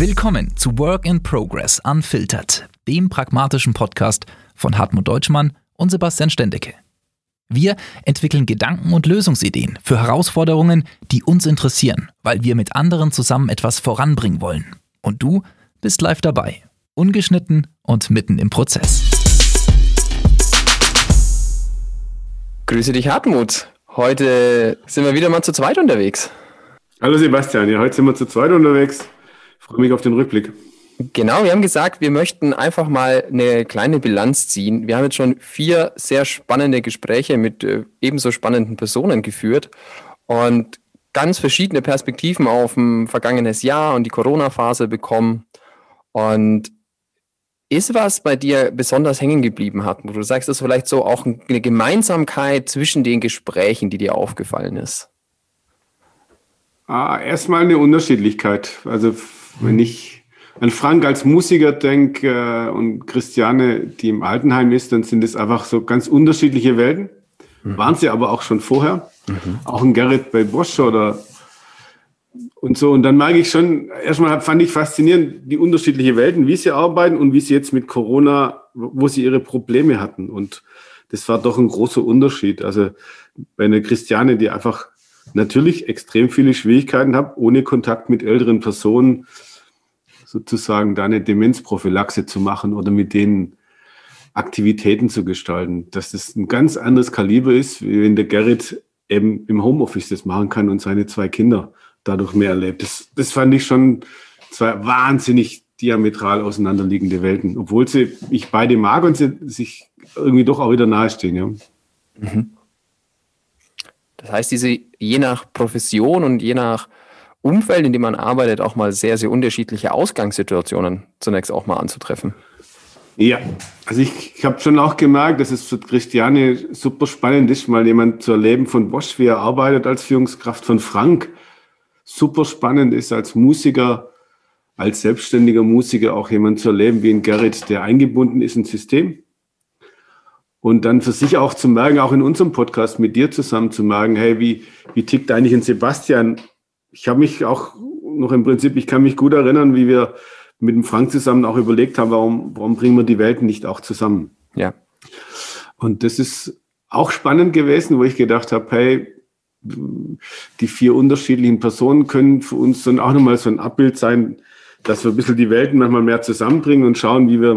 Willkommen zu Work in Progress Unfiltered, dem pragmatischen Podcast von Hartmut Deutschmann und Sebastian Stendecke. Wir entwickeln Gedanken und Lösungsideen für Herausforderungen, die uns interessieren, weil wir mit anderen zusammen etwas voranbringen wollen. Und du bist live dabei, ungeschnitten und mitten im Prozess. Grüße dich, Hartmut. Heute sind wir wieder mal zu zweit unterwegs. Hallo Sebastian, ja, heute sind wir zu zweit unterwegs. Freue mich auf den Rückblick. Genau, wir haben gesagt, wir möchten einfach mal eine kleine Bilanz ziehen. Wir haben jetzt schon vier sehr spannende Gespräche mit äh, ebenso spannenden Personen geführt und ganz verschiedene Perspektiven auf ein vergangenes Jahr und die Corona-Phase bekommen. Und ist was bei dir besonders hängen geblieben hat, wo du sagst, das ist vielleicht so auch eine Gemeinsamkeit zwischen den Gesprächen, die dir aufgefallen ist? Ah, erstmal eine Unterschiedlichkeit. Also wenn ich an Frank als Musiker denke äh, und Christiane, die im Altenheim ist, dann sind es einfach so ganz unterschiedliche Welten. Mhm. Waren sie aber auch schon vorher. Mhm. Auch ein Gerrit bei Bosch oder und so. Und dann mag ich schon, erstmal fand ich faszinierend, die unterschiedlichen Welten, wie sie arbeiten und wie sie jetzt mit Corona, wo sie ihre Probleme hatten. Und das war doch ein großer Unterschied. Also bei einer Christiane, die einfach natürlich extrem viele Schwierigkeiten hat, ohne Kontakt mit älteren Personen sozusagen da eine Demenzprophylaxe zu machen oder mit denen Aktivitäten zu gestalten, dass das ein ganz anderes Kaliber ist, wie wenn der Gerrit eben im Homeoffice das machen kann und seine zwei Kinder dadurch mehr erlebt. Das, das fand ich schon zwei wahnsinnig diametral auseinanderliegende Welten, obwohl sie ich beide mag und sie sich irgendwie doch auch wieder nahestehen. Ja. Mhm. Das heißt, diese je nach Profession und je nach Umfeld, in dem man arbeitet, auch mal sehr, sehr unterschiedliche Ausgangssituationen zunächst auch mal anzutreffen. Ja, also ich, ich habe schon auch gemerkt, dass es für Christiane super spannend ist, mal jemand zu erleben von Bosch, wie er arbeitet als Führungskraft von Frank. Super spannend ist als Musiker, als selbstständiger Musiker auch jemand zu erleben wie ein Gerrit, der eingebunden ist ins System. Und dann für sich auch zu merken, auch in unserem Podcast mit dir zusammen zu merken, hey, wie, wie tickt eigentlich ein Sebastian ich habe mich auch noch im Prinzip, ich kann mich gut erinnern, wie wir mit dem Frank zusammen auch überlegt haben, warum, warum bringen wir die Welten nicht auch zusammen? Ja. Und das ist auch spannend gewesen, wo ich gedacht habe, hey, die vier unterschiedlichen Personen können für uns dann auch nochmal so ein Abbild sein, dass wir ein bisschen die Welten manchmal mehr zusammenbringen und schauen, wie wir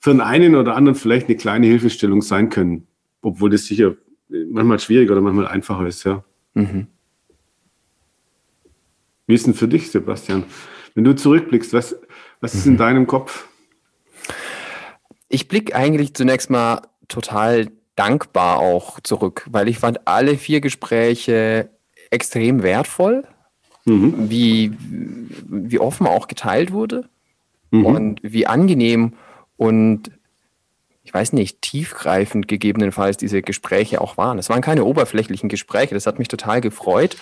für den einen oder anderen vielleicht eine kleine Hilfestellung sein können. Obwohl das sicher manchmal schwierig oder manchmal einfacher ist, ja. Mhm. Wie ist denn für dich, Sebastian? Wenn du zurückblickst, was, was ist in mhm. deinem Kopf? Ich blicke eigentlich zunächst mal total dankbar auch zurück, weil ich fand alle vier Gespräche extrem wertvoll, mhm. wie, wie offen auch geteilt wurde mhm. und wie angenehm und ich weiß nicht, tiefgreifend gegebenenfalls diese Gespräche auch waren. Es waren keine oberflächlichen Gespräche, das hat mich total gefreut.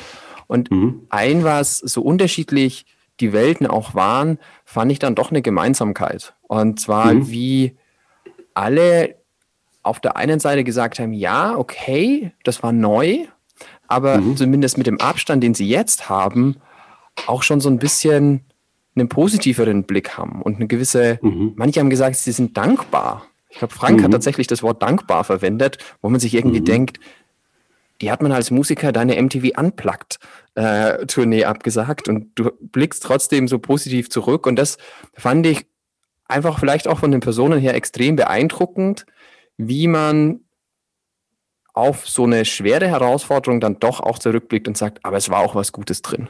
Und mhm. ein, was so unterschiedlich die Welten auch waren, fand ich dann doch eine Gemeinsamkeit. Und zwar, mhm. wie alle auf der einen Seite gesagt haben, ja, okay, das war neu, aber mhm. zumindest mit dem Abstand, den sie jetzt haben, auch schon so ein bisschen einen positiveren Blick haben und eine gewisse, mhm. manche haben gesagt, sie sind dankbar. Ich glaube, Frank mhm. hat tatsächlich das Wort dankbar verwendet, wo man sich irgendwie mhm. denkt, die hat man als Musiker deine MTV Unplugged äh, Tournee abgesagt und du blickst trotzdem so positiv zurück und das fand ich einfach vielleicht auch von den Personen her extrem beeindruckend, wie man auf so eine schwere Herausforderung dann doch auch zurückblickt und sagt, aber es war auch was Gutes drin.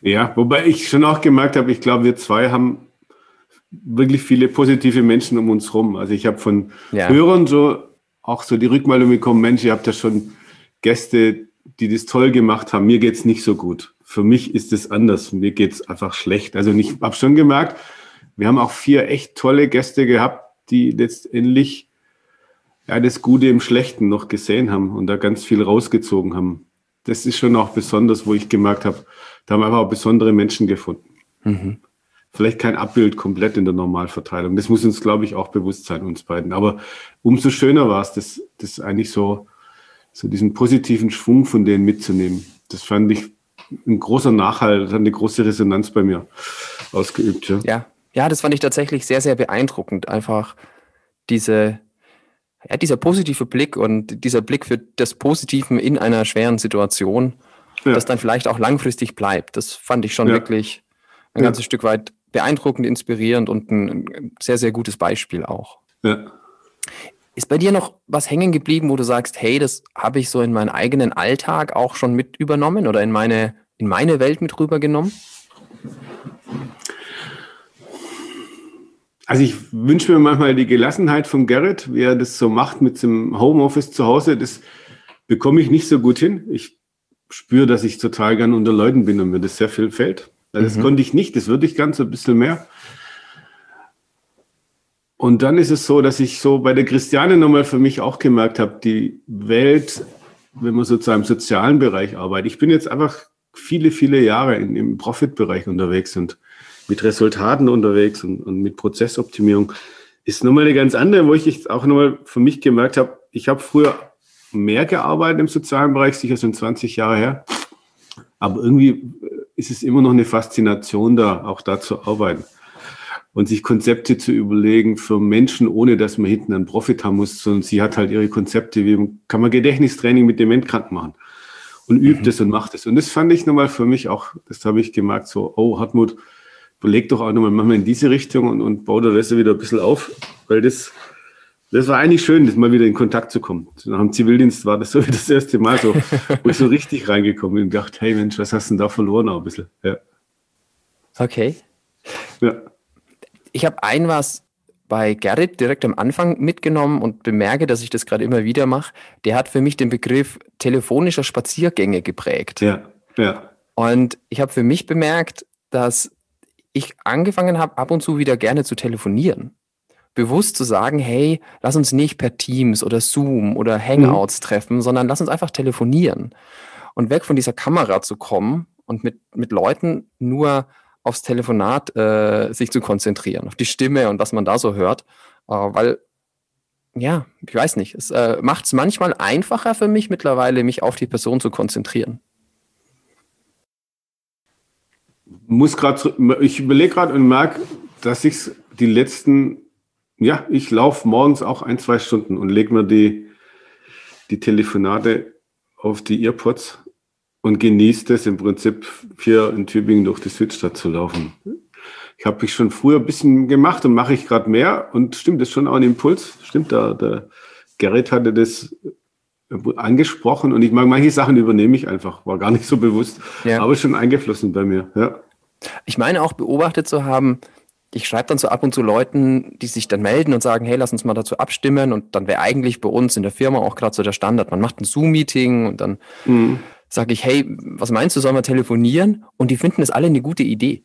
Ja, wobei ich schon auch gemerkt habe, ich glaube, wir zwei haben wirklich viele positive Menschen um uns rum. Also ich habe von ja. Hörern so auch so die Rückmeldung bekommen, Mensch, ihr habt ja schon Gäste, die das toll gemacht haben. Mir geht's nicht so gut. Für mich ist es anders. Mir geht's einfach schlecht. Also ich habe schon gemerkt, wir haben auch vier echt tolle Gäste gehabt, die letztendlich ja, das Gute im Schlechten noch gesehen haben und da ganz viel rausgezogen haben. Das ist schon auch besonders, wo ich gemerkt habe, da haben wir einfach auch besondere Menschen gefunden. Mhm. Vielleicht kein Abbild komplett in der Normalverteilung. Das muss uns, glaube ich, auch bewusst sein, uns beiden. Aber umso schöner war es, das, das eigentlich so so diesen positiven Schwung von denen mitzunehmen. Das fand ich ein großer Nachhalt, hat eine große Resonanz bei mir ausgeübt. Ja. ja, ja, das fand ich tatsächlich sehr, sehr beeindruckend. Einfach diese, ja, dieser positive Blick und dieser Blick für das Positive in einer schweren Situation, ja. das dann vielleicht auch langfristig bleibt. Das fand ich schon ja. wirklich ein ganzes Stück weit beeindruckend, inspirierend und ein sehr, sehr gutes Beispiel auch. Ja. Ist bei dir noch was hängen geblieben, wo du sagst, hey, das habe ich so in meinen eigenen Alltag auch schon mit übernommen oder in meine, in meine Welt mit rübergenommen? Also ich wünsche mir manchmal die Gelassenheit von Gerrit, wie er das so macht mit dem Homeoffice zu Hause. Das bekomme ich nicht so gut hin. Ich spüre, dass ich total gern unter Leuten bin und mir das sehr viel fällt. Das mhm. konnte ich nicht, das würde ich ganz so ein bisschen mehr. Und dann ist es so, dass ich so bei der Christiane nochmal für mich auch gemerkt habe, die Welt, wenn man sozusagen im sozialen Bereich arbeitet. Ich bin jetzt einfach viele, viele Jahre in, im Profit-Bereich unterwegs und mit Resultaten unterwegs und, und mit Prozessoptimierung. Ist nochmal eine ganz andere, wo ich jetzt auch nochmal für mich gemerkt habe, ich habe früher mehr gearbeitet im sozialen Bereich, sicher sind 20 Jahre her. Aber irgendwie ist es immer noch eine Faszination da, auch da zu arbeiten und sich Konzepte zu überlegen für Menschen, ohne dass man hinten einen Profit haben muss, sondern sie hat halt ihre Konzepte, wie kann man Gedächtnistraining mit Dementkranken machen und übt mhm. es und macht es. Und das fand ich nochmal für mich auch, das habe ich gemerkt, so, oh, Hartmut, überleg doch auch nochmal, mach mal in diese Richtung und, und bau da das wieder ein bisschen auf, weil das, das war eigentlich schön, das mal wieder in Kontakt zu kommen. Nach dem Zivildienst war das so wie das erste Mal so, wo ich so richtig reingekommen bin und dachte, hey Mensch, was hast du denn da verloren auch ein bisschen? Ja. Okay. Ja ich habe ein was bei Gerrit direkt am Anfang mitgenommen und bemerke, dass ich das gerade immer wieder mache. Der hat für mich den Begriff telefonischer Spaziergänge geprägt. Ja, ja. Und ich habe für mich bemerkt, dass ich angefangen habe, ab und zu wieder gerne zu telefonieren. Bewusst zu sagen, hey, lass uns nicht per Teams oder Zoom oder Hangouts mhm. treffen, sondern lass uns einfach telefonieren. Und weg von dieser Kamera zu kommen und mit, mit Leuten nur aufs Telefonat äh, sich zu konzentrieren, auf die Stimme und was man da so hört. Äh, weil, ja, ich weiß nicht, es äh, macht es manchmal einfacher für mich mittlerweile, mich auf die Person zu konzentrieren. Muss gerade, ich überlege gerade und merke, dass ich die letzten, ja, ich laufe morgens auch ein, zwei Stunden und lege mir die, die Telefonate auf die Earpods und genießt es im Prinzip hier in Tübingen durch die Südstadt zu laufen. Ich habe mich schon früher ein bisschen gemacht und mache ich gerade mehr und stimmt, das ist schon auch ein Impuls. Stimmt, der, der Gerrit hatte das angesprochen und ich mag manche Sachen übernehme ich einfach, war gar nicht so bewusst, ja. aber schon eingeflossen bei mir. Ja. Ich meine auch beobachtet zu haben, ich schreibe dann so ab und zu Leuten, die sich dann melden und sagen, hey, lass uns mal dazu abstimmen und dann wäre eigentlich bei uns in der Firma auch gerade so der Standard. Man macht ein Zoom-Meeting und dann mhm sage ich, hey, was meinst du, sollen wir telefonieren? Und die finden es alle eine gute Idee.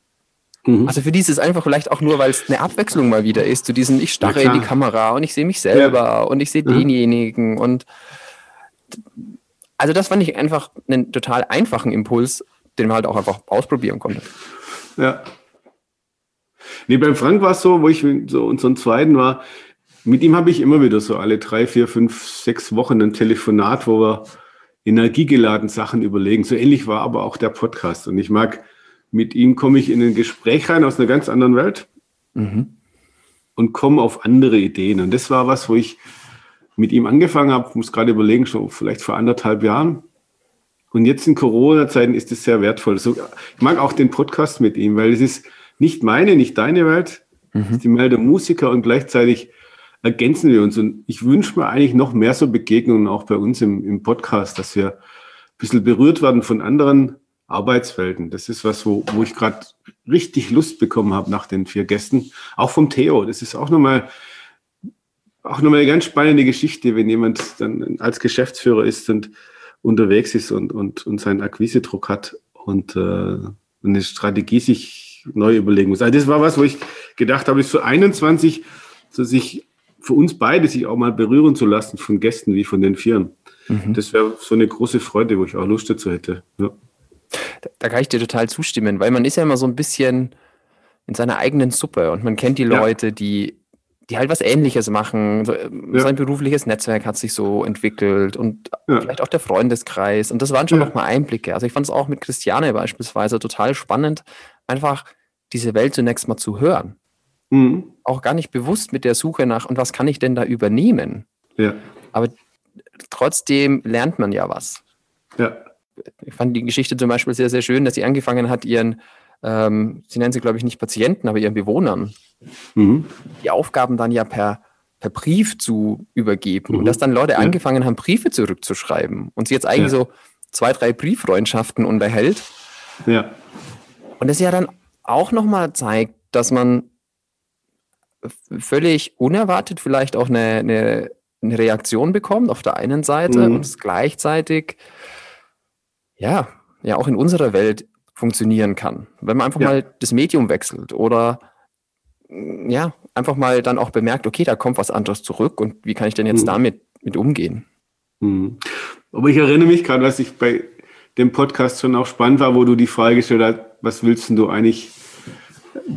Mhm. Also für die ist es einfach vielleicht auch nur, weil es eine Abwechslung mal wieder ist, zu diesen, ich starre in die Kamera und ich sehe mich selber ja. und ich sehe mhm. denjenigen und also das fand ich einfach einen total einfachen Impuls, den man halt auch einfach ausprobieren konnte. Ja. Nee, beim Frank war es so, wo ich so unseren zweiten war, mit ihm habe ich immer wieder so alle drei, vier, fünf, sechs Wochen ein Telefonat, wo wir energiegeladen Sachen überlegen. So ähnlich war aber auch der Podcast. Und ich mag, mit ihm komme ich in ein Gespräch rein aus einer ganz anderen Welt mhm. und komme auf andere Ideen. Und das war was, wo ich mit ihm angefangen habe, muss gerade überlegen, schon vielleicht vor anderthalb Jahren. Und jetzt in Corona-Zeiten ist es sehr wertvoll. So, ich mag auch den Podcast mit ihm, weil es ist nicht meine, nicht deine Welt. Mhm. Es ist die Welt der Musiker und gleichzeitig ergänzen wir uns. Und ich wünsche mir eigentlich noch mehr so Begegnungen auch bei uns im, im Podcast, dass wir ein bisschen berührt werden von anderen Arbeitswelten. Das ist was, wo, wo ich gerade richtig Lust bekommen habe nach den vier Gästen. Auch vom Theo. Das ist auch nochmal auch nochmal eine ganz spannende Geschichte, wenn jemand dann als Geschäftsführer ist und unterwegs ist und, und, und seinen Akquisedruck hat und äh, eine Strategie sich neu überlegen muss. Also das war was, wo ich gedacht habe, ist so 21, so sich für uns beide sich auch mal berühren zu lassen von Gästen wie von den Vieren. Mhm. Das wäre so eine große Freude, wo ich auch Lust dazu hätte. Ja. Da, da, kann ich dir total zustimmen, weil man ist ja immer so ein bisschen in seiner eigenen Suppe und man kennt die Leute, ja. die, die halt was Ähnliches machen. So, ähm, ja. Sein berufliches Netzwerk hat sich so entwickelt und vielleicht auch der Freundeskreis. Und das waren schon ja. nochmal Einblicke. Also ich fand es auch mit Christiane beispielsweise total spannend, einfach diese Welt zunächst mal zu hören. Mhm. Auch gar nicht bewusst mit der Suche nach, und was kann ich denn da übernehmen? Ja. Aber trotzdem lernt man ja was. Ja. Ich fand die Geschichte zum Beispiel sehr, sehr schön, dass sie angefangen hat, ihren, ähm, sie nennen sie, glaube ich, nicht Patienten, aber ihren Bewohnern, mhm. die Aufgaben dann ja per, per Brief zu übergeben. Mhm. Und dass dann Leute ja. angefangen haben, Briefe zurückzuschreiben und sie jetzt eigentlich ja. so zwei, drei Brieffreundschaften unterhält. Ja. Und das ja dann auch nochmal zeigt, dass man völlig unerwartet vielleicht auch eine, eine, eine Reaktion bekommt auf der einen Seite mhm. und es gleichzeitig ja, ja auch in unserer Welt funktionieren kann. Wenn man einfach ja. mal das Medium wechselt oder ja, einfach mal dann auch bemerkt, okay, da kommt was anderes zurück und wie kann ich denn jetzt mhm. damit mit umgehen? Mhm. Aber ich erinnere mich gerade, was ich bei dem Podcast schon auch spannend war, wo du die Frage gestellt hast, was willst du eigentlich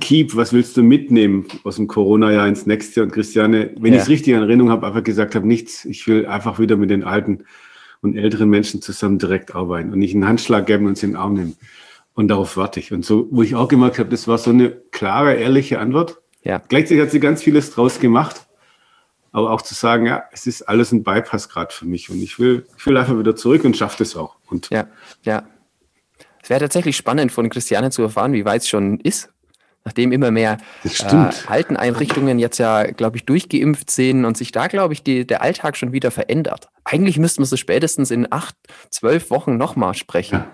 keep, was willst du mitnehmen aus dem Corona-Jahr ins nächste Jahr? Und Christiane, wenn ja. ich es richtig in Erinnerung habe, einfach gesagt habe, nichts, ich will einfach wieder mit den alten und älteren Menschen zusammen direkt arbeiten und nicht einen Handschlag geben und sie in den Arm nehmen. Und darauf warte ich. Und so, wo ich auch gemerkt habe, das war so eine klare, ehrliche Antwort. Ja. Gleichzeitig hat sie ganz vieles draus gemacht. Aber auch zu sagen, ja, es ist alles ein Bypass gerade für mich und ich will, ich will einfach wieder zurück und schaffe das auch. Und ja, ja. Es wäre tatsächlich spannend von Christiane zu erfahren, wie weit es schon ist nachdem immer mehr äh, Alteneinrichtungen jetzt ja, glaube ich, durchgeimpft sind und sich da, glaube ich, die, der Alltag schon wieder verändert. Eigentlich müssten wir so spätestens in acht, zwölf Wochen nochmal sprechen. Ja,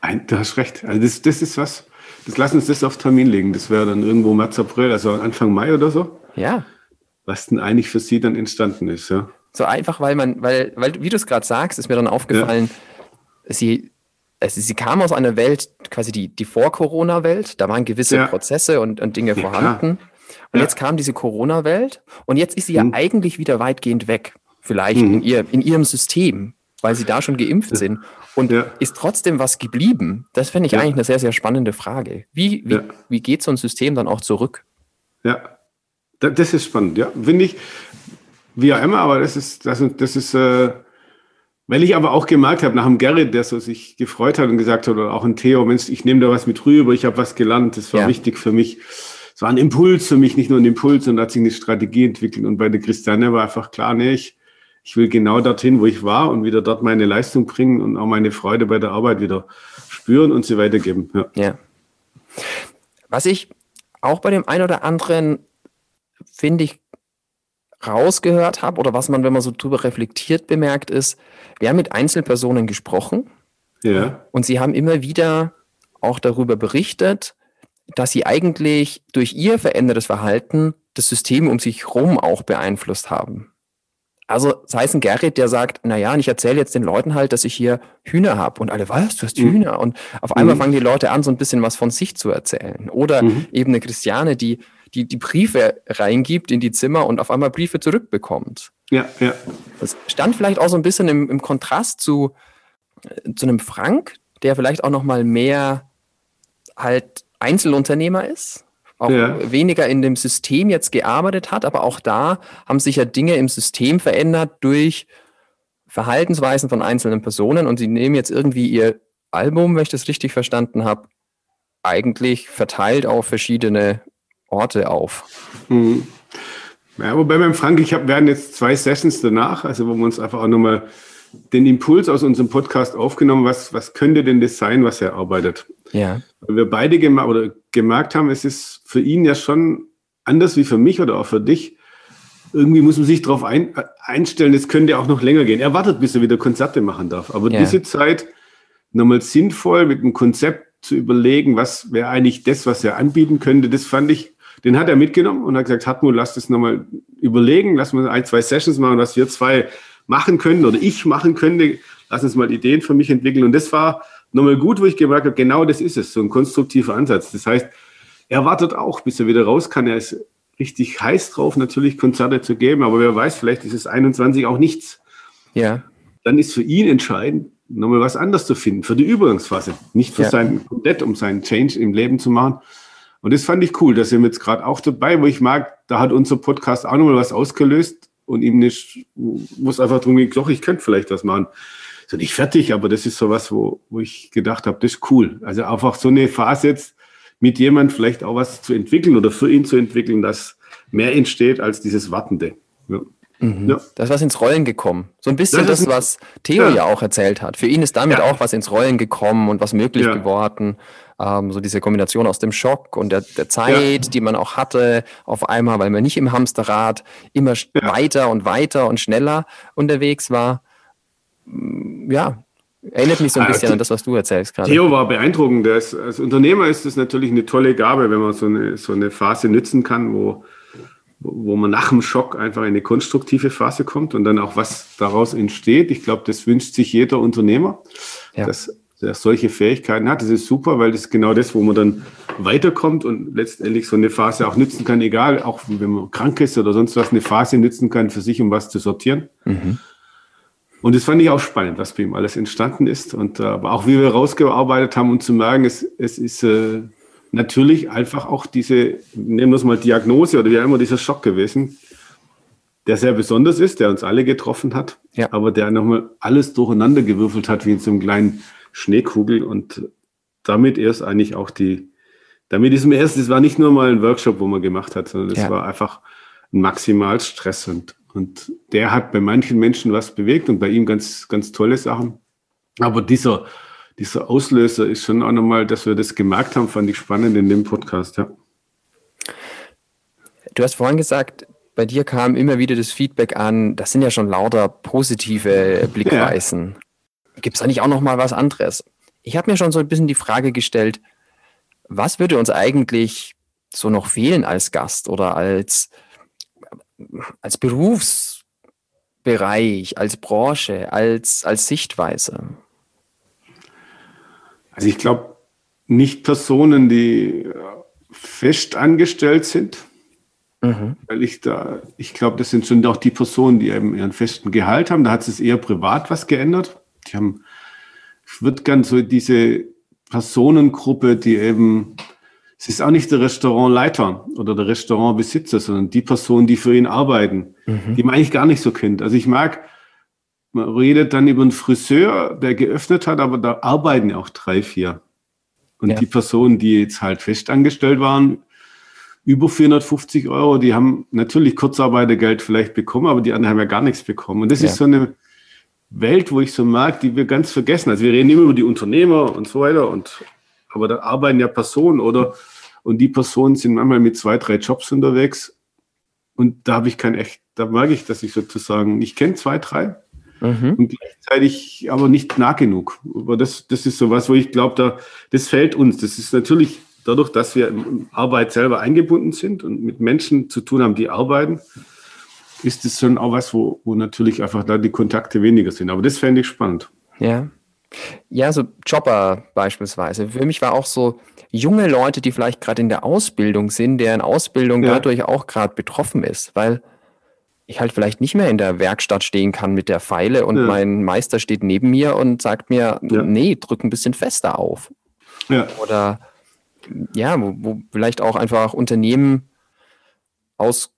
ein, du hast recht. Also das, das ist was, das lass uns das auf Termin legen. Das wäre dann irgendwo März, April, also Anfang Mai oder so. Ja. Was denn eigentlich für Sie dann entstanden ist, ja. So einfach, weil man, weil, weil wie du es gerade sagst, ist mir dann aufgefallen, ja. sie also sie kam aus einer Welt, quasi die, die Vor-Corona-Welt, da waren gewisse ja. Prozesse und, und Dinge ja, vorhanden. Und ja. jetzt kam diese Corona-Welt und jetzt ist sie ja mhm. eigentlich wieder weitgehend weg. Vielleicht mhm. in, ihr, in ihrem System, weil sie da schon geimpft sind. Und ist trotzdem was geblieben? Das fände ich eigentlich eine sehr, sehr spannende Frage. Wie, wie, wie geht so ein System dann auch zurück? Ja, das ist spannend, ja. Finde ich, wie auch immer, aber das ist, das, das ist, äh, weil ich aber auch gemerkt habe, nach dem Gerrit, der so sich gefreut hat und gesagt hat, oder auch ein Theo, Mensch, ich nehme da was mit rüber, ich habe was gelernt, das war ja. wichtig für mich. Es war ein Impuls für mich, nicht nur ein Impuls, sondern hat sich eine Strategie entwickelt. Und bei der Christiane war einfach klar, nee, ich, ich will genau dorthin, wo ich war und wieder dort meine Leistung bringen und auch meine Freude bei der Arbeit wieder spüren und sie weitergeben. Ja. ja. Was ich auch bei dem einen oder anderen, finde ich, rausgehört habe oder was man, wenn man so drüber reflektiert, bemerkt, ist, wir haben mit Einzelpersonen gesprochen ja. und sie haben immer wieder auch darüber berichtet, dass sie eigentlich durch ihr verändertes Verhalten das System um sich herum auch beeinflusst haben. Also sei es ein Gerrit, der sagt, na ja, ich erzähle jetzt den Leuten halt, dass ich hier Hühner habe und alle, was, du hast mhm. Hühner? Und auf einmal mhm. fangen die Leute an, so ein bisschen was von sich zu erzählen. Oder mhm. eben eine Christiane, die die, die Briefe reingibt in die Zimmer und auf einmal Briefe zurückbekommt. Ja, ja. Das stand vielleicht auch so ein bisschen im, im Kontrast zu, äh, zu einem Frank, der vielleicht auch noch mal mehr halt Einzelunternehmer ist, auch ja. weniger in dem System jetzt gearbeitet hat, aber auch da haben sich ja Dinge im System verändert durch Verhaltensweisen von einzelnen Personen und sie nehmen jetzt irgendwie ihr Album, wenn ich das richtig verstanden habe, eigentlich verteilt auf verschiedene Orte auf. Mhm. Ja, wobei beim Frank, ich habe, werden jetzt zwei Sessions danach, also wo wir uns einfach auch nochmal den Impuls aus unserem Podcast aufgenommen, was, was könnte denn das sein, was er arbeitet? Ja. Weil wir beide gem oder gemerkt haben, es ist für ihn ja schon anders wie für mich oder auch für dich. Irgendwie muss man sich darauf ein, einstellen, es könnte auch noch länger gehen. Er wartet, bis er wieder Konzerte machen darf. Aber ja. diese Zeit nochmal sinnvoll mit einem Konzept zu überlegen, was wäre eigentlich das, was er anbieten könnte, das fand ich den hat er mitgenommen und hat gesagt, Hartmut, lass das nochmal überlegen, lass mal ein, zwei Sessions machen, was wir zwei machen können oder ich machen könnte. Lass uns mal Ideen für mich entwickeln. Und das war nochmal gut, wo ich gemerkt habe, genau das ist es, so ein konstruktiver Ansatz. Das heißt, er wartet auch, bis er wieder raus kann. Er ist richtig heiß drauf, natürlich Konzerte zu geben, aber wer weiß, vielleicht ist es 21 auch nichts. Ja. Dann ist für ihn entscheidend, nochmal was anderes zu finden für die Übergangsphase. Nicht für ja. seinen komplett, um seinen Change im Leben zu machen, Und das fand ich cool, dass ihr jetzt gerade auch dabei, wo ich mag, da hat unser Podcast auch nochmal was ausgelöst und ihm nicht, es einfach darum ging, doch, ich könnte vielleicht was machen. So nicht fertig, aber das ist so was, wo, wo ich gedacht habe, das ist cool. Also einfach so eine Phase jetzt mit jemand vielleicht auch was zu entwickeln oder für ihn zu entwickeln, dass mehr entsteht als dieses Wartende. Ja. Mhm. Ja. Da ist was ins Rollen gekommen. So ein bisschen das, das was Theo ja. ja. auch erzählt hat. Für ihn ist damit auch was ins Rollen gekommen und was möglich geworden. Ähm, so diese Kombination aus dem Schock und der, der Zeit, die man auch hatte, auf einmal, weil man nicht im Hamsterrad immer weiter und weiter und schneller unterwegs war. Mm, ja, Erinnert mich so ein ah, bisschen an das, was du erzählst gerade. Theo war beeindruckend. Ist, als Unternehmer ist es natürlich eine tolle Gabe, wenn man so eine, so eine Phase nützen kann, wo, wo man nach dem Schock einfach in eine konstruktive Phase kommt und dann auch was daraus entsteht. Ich glaube, das wünscht sich jeder Unternehmer, ja. dass er solche Fähigkeiten hat. Das ist super, weil das ist genau das, wo man dann weiterkommt und letztendlich so eine Phase auch nützen kann, egal, auch wenn man krank ist oder sonst was, eine Phase nützen kann für sich, um was zu sortieren. Mhm. Und das fand ich auch spannend, was bei ihm alles entstanden ist. Und äh, aber auch wie wir rausgearbeitet haben, um zu merken, es, es ist äh, natürlich einfach auch diese, nehmen wir es mal Diagnose oder wie auch immer, dieser Schock gewesen, der sehr besonders ist, der uns alle getroffen hat, ja. aber der nochmal alles durcheinander gewürfelt hat, wie in so einem kleinen Schneekugel. Und damit erst eigentlich auch die, damit ist im ersten, es war nicht nur mal ein Workshop, wo man gemacht hat, sondern es ja. war einfach ein Maximalstress und und der hat bei manchen Menschen was bewegt und bei ihm ganz, ganz tolle Sachen. Aber dieser, dieser Auslöser ist schon auch nochmal, dass wir das gemerkt haben, fand ich spannend in dem Podcast, ja. Du hast vorhin gesagt, bei dir kam immer wieder das Feedback an, das sind ja schon lauter positive Blickweisen. Ja. Gibt es eigentlich auch noch mal was anderes? Ich habe mir schon so ein bisschen die Frage gestellt, was würde uns eigentlich so noch fehlen als Gast oder als als Berufsbereich, als Branche, als, als Sichtweise? Also ich glaube, nicht Personen, die fest angestellt sind, mhm. weil ich da, ich glaube, das sind schon auch die Personen, die eben ihren festen Gehalt haben. Da hat es eher privat was geändert. Die haben, ich würde gern so diese Personengruppe, die eben es ist auch nicht der Restaurantleiter oder der Restaurantbesitzer, sondern die Personen, die für ihn arbeiten, mhm. die man eigentlich gar nicht so kennt. Also ich mag, man redet dann über einen Friseur, der geöffnet hat, aber da arbeiten ja auch drei, vier. Und ja. die Personen, die jetzt halt festangestellt waren, über 450 Euro, die haben natürlich Kurzarbeitergeld vielleicht bekommen, aber die anderen haben ja gar nichts bekommen. Und das ja. ist so eine Welt, wo ich so mag, die wir ganz vergessen. Also wir reden immer über die Unternehmer und so weiter und aber da arbeiten ja Personen oder und die Personen sind manchmal mit zwei, drei Jobs unterwegs. Und da habe ich kein echt, da merke ich, dass ich sozusagen, ich kenne zwei, drei mhm. und gleichzeitig aber nicht nah genug. Aber das, das ist so was, wo ich glaube, da, das fällt uns. Das ist natürlich dadurch, dass wir in Arbeit selber eingebunden sind und mit Menschen zu tun haben, die arbeiten, ist es schon auch was, wo, wo natürlich einfach da die Kontakte weniger sind. Aber das fände ich spannend. Ja. Ja, so Jobber beispielsweise. Für mich war auch so junge Leute, die vielleicht gerade in der Ausbildung sind, deren Ausbildung ja. dadurch auch gerade betroffen ist, weil ich halt vielleicht nicht mehr in der Werkstatt stehen kann mit der Pfeile und ja. mein Meister steht neben mir und sagt mir, ja. nee, drück ein bisschen fester auf. Oder ja, wo, wo vielleicht auch einfach Unternehmen aus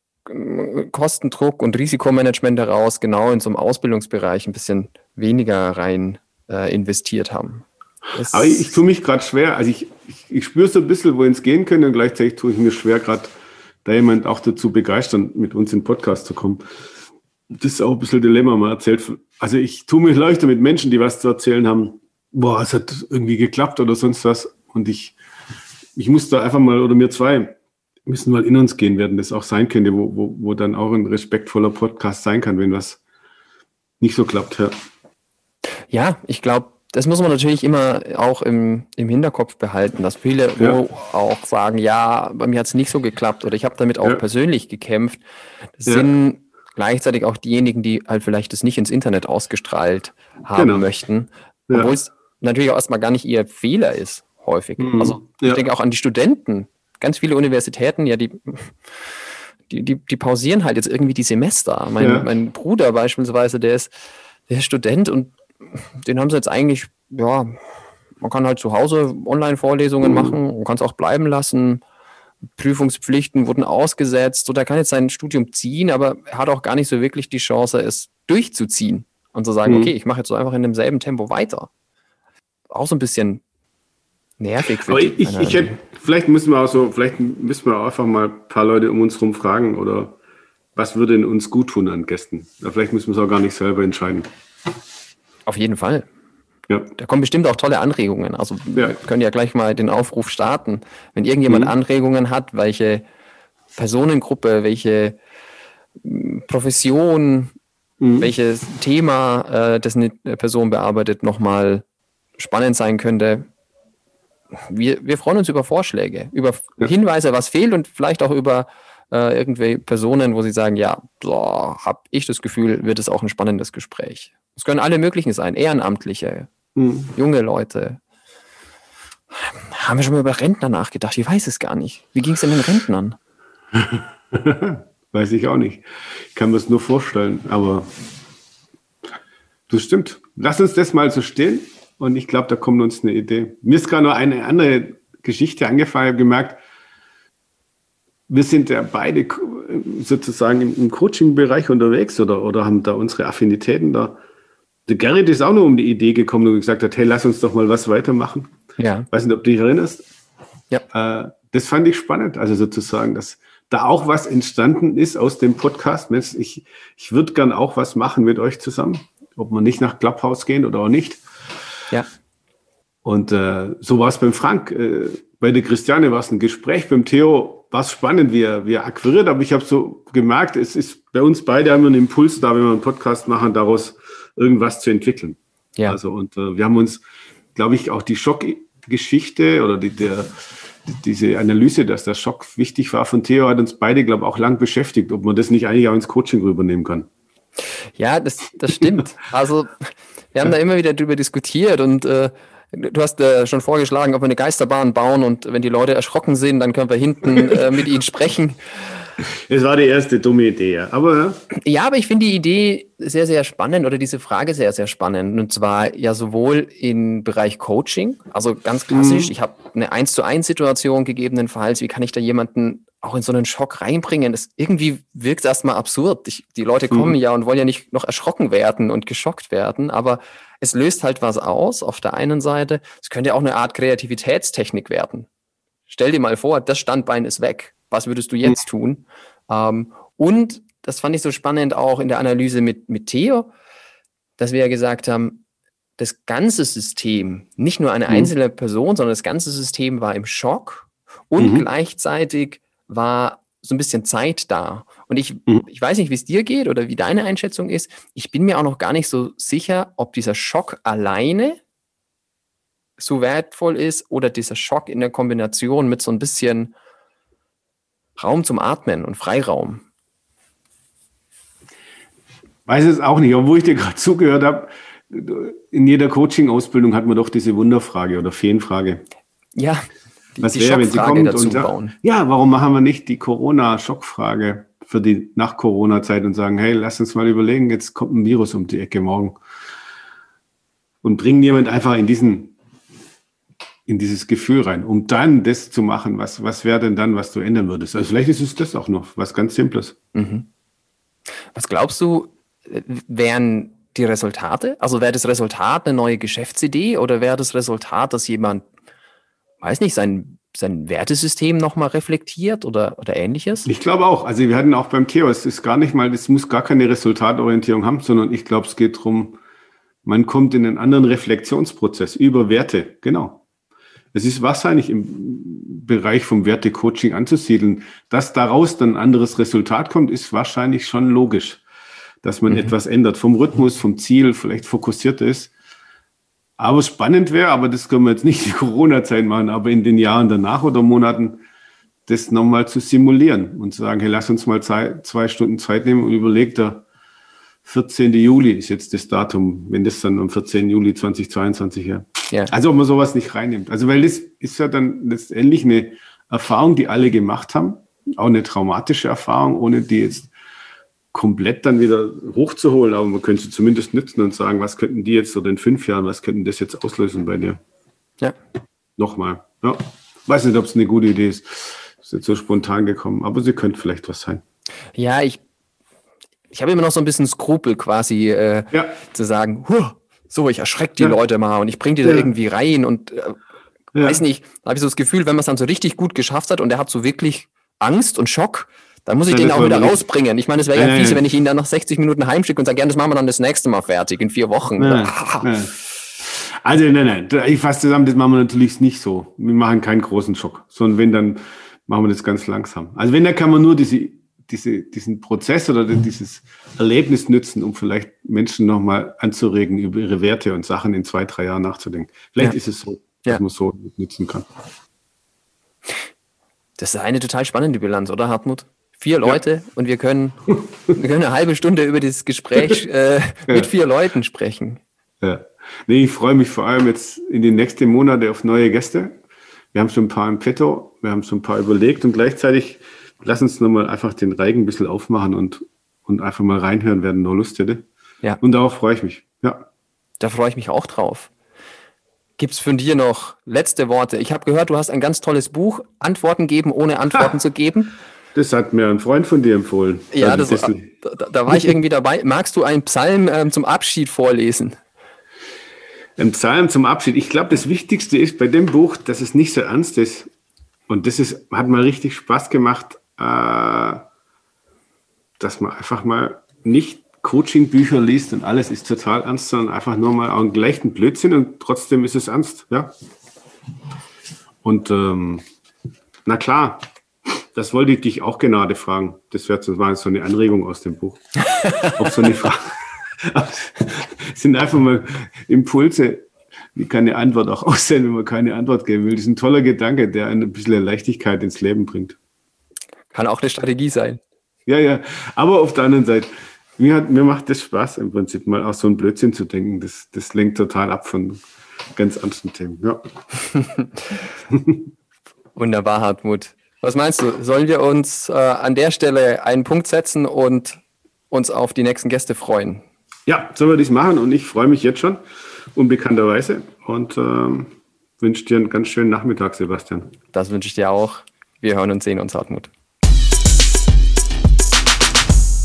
Kostendruck und Risikomanagement heraus genau in so einem Ausbildungsbereich ein bisschen weniger rein äh, investiert haben. Das Aber ich, ich tue mich gerade schwer. Also ich, ich, ich spüre so ein bisschen, wohin es gehen könnte und gleichzeitig tue ich mir schwer, gerade da jemand auch dazu begeistern, mit uns in den Podcast zu kommen. Das ist auch ein bisschen Dilemma, man erzählt. Also ich tue mich leichter mit Menschen, die was zu erzählen haben. Boah, es hat irgendwie geklappt oder sonst was. Und ich, ich muss da einfach mal, oder mir zwei, müssen mal in uns gehen werden, das auch sein könnte, wo, wo, wo dann auch ein respektvoller Podcast sein kann, wenn was nicht so klappt. Ja. Ja, ich glaube, das muss man natürlich immer auch im, im Hinterkopf behalten, dass viele ja. auch sagen, ja, bei mir hat es nicht so geklappt oder ich habe damit auch ja. persönlich gekämpft. Das ja. sind gleichzeitig auch diejenigen, die halt vielleicht das nicht ins Internet ausgestrahlt haben genau. möchten, obwohl es natürlich auch erstmal gar nicht ihr Fehler ist, häufig. Mhm. Also ich denke auch an die Studenten. Ganz viele Universitäten, ja, die, die, die, die pausieren halt jetzt irgendwie die Semester. Mein, mein Bruder beispielsweise, der ist, der ist Student und den haben sie jetzt eigentlich, ja, man kann halt zu Hause Online-Vorlesungen mhm. machen, man kann es auch bleiben lassen. Prüfungspflichten wurden ausgesetzt oder kann jetzt sein Studium ziehen, aber er hat auch gar nicht so wirklich die Chance, es durchzuziehen und zu sagen, mhm. okay, ich mache jetzt so einfach in demselben Tempo weiter. Auch so ein bisschen nervig. Aber ich, ich, ich hätte, vielleicht müssen wir auch so, vielleicht müssen wir einfach mal ein paar Leute um uns herum fragen oder was würde denn uns gut tun an Gästen? Ja, vielleicht müssen wir es auch gar nicht selber entscheiden. Auf jeden Fall. Ja. Da kommen bestimmt auch tolle Anregungen. Also ja. wir können ja gleich mal den Aufruf starten. Wenn irgendjemand mhm. Anregungen hat, welche Personengruppe, welche hm, Profession, mhm. welches Thema, äh, das eine Person bearbeitet, nochmal spannend sein könnte. Wir, wir freuen uns über Vorschläge, über ja. Hinweise, was fehlt und vielleicht auch über äh, irgendwelche Personen, wo sie sagen, ja, habe ich das Gefühl, wird es auch ein spannendes Gespräch. Es können alle möglichen sein, Ehrenamtliche, hm. junge Leute. Haben wir schon mal über Rentner nachgedacht? Ich weiß es gar nicht. Wie ging es denn den Rentnern? weiß ich auch nicht. Ich kann mir es nur vorstellen, aber das stimmt. Lass uns das mal so stehen und ich glaube, da kommt uns eine Idee. Mir ist gerade noch eine andere Geschichte angefallen. Ich habe gemerkt, wir sind ja beide sozusagen im Coaching-Bereich unterwegs oder, oder haben da unsere Affinitäten da der Gerrit ist auch nur um die Idee gekommen und gesagt hat, hey, lass uns doch mal was weitermachen. Ja. Weiß nicht, ob du dich erinnerst. Ja. Äh, das fand ich spannend, also sozusagen, dass da auch was entstanden ist aus dem Podcast. Mensch, ich, ich würde gern auch was machen mit euch zusammen, ob wir nicht nach Clubhouse gehen oder auch nicht. Ja. Und äh, so war es beim Frank. Äh, bei der Christiane war es ein Gespräch, beim Theo war es spannend, wie er, wie er akquiriert, aber ich habe so gemerkt, es ist bei uns beide haben wir einen Impuls da, wenn wir einen Podcast machen, daraus irgendwas zu entwickeln. Ja. Also, und äh, wir haben uns, glaube ich, auch die Schockgeschichte oder die, der, diese Analyse, dass der Schock wichtig war von Theo, hat uns beide, glaube ich, auch lang beschäftigt, ob man das nicht eigentlich auch ins Coaching rübernehmen kann. Ja, das, das stimmt. also, wir haben da immer wieder drüber diskutiert und äh, Du hast äh, schon vorgeschlagen, ob wir eine Geisterbahn bauen und wenn die Leute erschrocken sind, dann können wir hinten äh, mit ihnen sprechen. Es war die erste dumme Idee, ja. Aber, ja, aber ich finde die Idee sehr, sehr spannend oder diese Frage sehr, sehr spannend. Und zwar ja sowohl im Bereich Coaching, also ganz klassisch, mhm. ich habe eine 1 zu 1 Situation gegebenenfalls, wie kann ich da jemanden auch in so einen Schock reinbringen? Das irgendwie wirkt erstmal absurd. Ich, die Leute kommen mhm. ja und wollen ja nicht noch erschrocken werden und geschockt werden, aber es löst halt was aus auf der einen Seite. Es könnte auch eine Art Kreativitätstechnik werden. Stell dir mal vor, das Standbein ist weg was würdest du jetzt mhm. tun? Ähm, und das fand ich so spannend auch in der Analyse mit, mit Theo, dass wir ja gesagt haben, das ganze System, nicht nur eine mhm. einzelne Person, sondern das ganze System war im Schock und mhm. gleichzeitig war so ein bisschen Zeit da. Und ich, mhm. ich weiß nicht, wie es dir geht oder wie deine Einschätzung ist. Ich bin mir auch noch gar nicht so sicher, ob dieser Schock alleine so wertvoll ist oder dieser Schock in der Kombination mit so ein bisschen Raum zum Atmen und Freiraum? Weiß es auch nicht, obwohl ich dir gerade zugehört habe. In jeder Coaching-Ausbildung hat man doch diese Wunderfrage oder Feenfrage. Ja, die, Was wäre, wenn sie kommt und sagt, ja, warum machen wir nicht die Corona-Schockfrage für die Nach-Corona-Zeit und sagen, hey, lass uns mal überlegen, jetzt kommt ein Virus um die Ecke morgen und bringen jemand einfach in diesen in dieses Gefühl rein, um dann das zu machen, was, was wäre denn dann, was du ändern würdest? Also vielleicht ist es das auch noch, was ganz Simples. Mhm. Was glaubst du, wären die Resultate? Also wäre das Resultat eine neue Geschäftsidee oder wäre das Resultat, dass jemand, weiß nicht, sein, sein Wertesystem nochmal reflektiert oder, oder ähnliches? Ich glaube auch. Also wir hatten auch beim Theo, es ist gar nicht mal, es muss gar keine Resultatorientierung haben, sondern ich glaube, es geht darum, man kommt in einen anderen Reflexionsprozess über Werte. Genau. Es ist wahrscheinlich im Bereich vom Wertecoaching anzusiedeln. Dass daraus dann ein anderes Resultat kommt, ist wahrscheinlich schon logisch. Dass man mhm. etwas ändert vom Rhythmus, vom Ziel, vielleicht fokussiert ist. Aber spannend wäre, aber das können wir jetzt nicht in Corona-Zeit machen, aber in den Jahren danach oder Monaten das nochmal zu simulieren und zu sagen, hey, lass uns mal zwei, zwei Stunden Zeit nehmen und überleg da, 14. Juli ist jetzt das Datum, wenn das dann am 14. Juli 2022 ja. ja. Also ob man sowas nicht reinnimmt. Also weil das ist ja dann letztendlich eine Erfahrung, die alle gemacht haben, auch eine traumatische Erfahrung, ohne die jetzt komplett dann wieder hochzuholen, aber man könnte sie zumindest nützen und sagen, was könnten die jetzt oder in fünf Jahren, was könnten das jetzt auslösen bei dir? Ja. Nochmal. Ja. Weiß nicht, ob es eine gute Idee ist. ist jetzt so spontan gekommen, aber sie könnte vielleicht was sein. Ja, ich, ich habe immer noch so ein bisschen Skrupel quasi äh, ja. zu sagen, huh, so, ich erschrecke die ja. Leute mal und ich bringe die da irgendwie rein und äh, weiß nicht, da habe ich so das Gefühl, wenn man es dann so richtig gut geschafft hat und er hat so wirklich Angst und Schock, dann muss ich den auch wieder rausbringen. Ich meine, es wäre ja fiese, wenn ich ihn dann nach 60 Minuten heimschicke und sage, ja, das machen wir dann das nächste Mal fertig, in vier Wochen. Also, nein, nein, ich fasse zusammen, das machen wir natürlich nicht so. Wir machen keinen großen Schock, sondern wenn, dann machen wir das ganz langsam. Also wenn, dann kann man nur diese, diese, diesen Prozess oder dieses Erlebnis nützen, um vielleicht Menschen nochmal anzuregen, über ihre Werte und Sachen in zwei, drei Jahren nachzudenken. Vielleicht ja. ist es so, dass ja. man so nutzen kann. Das ist eine total spannende Bilanz, oder Hartmut? Vier Leute ja. und wir können, wir können eine halbe Stunde über das Gespräch äh, mit vier Leuten sprechen. Ja. Nee, ich freue mich vor allem jetzt in den nächsten Monaten auf neue Gäste. Wir haben schon ein paar im Petto, wir haben schon ein paar überlegt und gleichzeitig lass uns nochmal einfach den Reigen ein bisschen aufmachen und, und einfach mal reinhören, wer noch Lust hätte. Ja. Und darauf freue ich mich. Ja. Da freue ich mich auch drauf. Gibt es von dir noch letzte Worte? Ich habe gehört, du hast ein ganz tolles Buch, Antworten geben, ohne Antworten ah, zu geben. Das hat mir ein Freund von dir empfohlen. Ja, also das, da, da, war ich irgendwie dabei. Magst du einen Psalm ähm, zum Abschied vorlesen? Ein Psalm zum Abschied. Ich glaube, das Wichtigste ist bei dem Buch, dass es nicht so ernst ist. Und das ist, hat mal richtig Spaß gemacht, äh, dass man einfach mal nicht Coaching-Bücher liest und alles ist total ernst, sondern einfach nur mal einen gleichen Blödsinn und trotzdem ist es ernst. Ja. Und ähm, na klar, das wollte ich dich auch Gnade fragen. Das wäre so eine Anregung aus dem Buch. Ob so eine Frage. sind einfach mal Impulse, wie kann eine Antwort auch aussehen, wenn man keine Antwort geben will. Das ist ein toller Gedanke, der ein bisschen Leichtigkeit ins Leben bringt. Kann auch eine Strategie sein. Ja, ja. Aber auf der anderen Seite, mir, hat, mir macht das Spaß im Prinzip mal auch so ein Blödsinn zu denken. Das, das lenkt total ab von ganz ernsten Themen. Ja. Wunderbar, Hartmut. Was meinst du? Sollen wir uns äh, an der Stelle einen Punkt setzen und uns auf die nächsten Gäste freuen? Ja, sollen wir das machen und ich freue mich jetzt schon, unbekannterweise und ähm, wünsche dir einen ganz schönen Nachmittag, Sebastian. Das wünsche ich dir auch. Wir hören und sehen uns, Hartmut.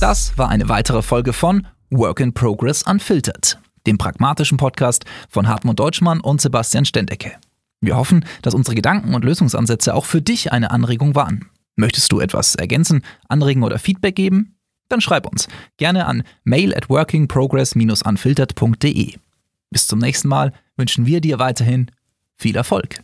Das war eine weitere Folge von Work in Progress Unfiltered, dem pragmatischen Podcast von Hartmut Deutschmann und Sebastian Stendecke. Wir hoffen, dass unsere Gedanken und Lösungsansätze auch für dich eine Anregung waren. Möchtest du etwas ergänzen, anregen oder Feedback geben? Dann schreib uns gerne an mail at workingprogress-unfiltered.de. Bis zum nächsten Mal wünschen wir dir weiterhin viel Erfolg.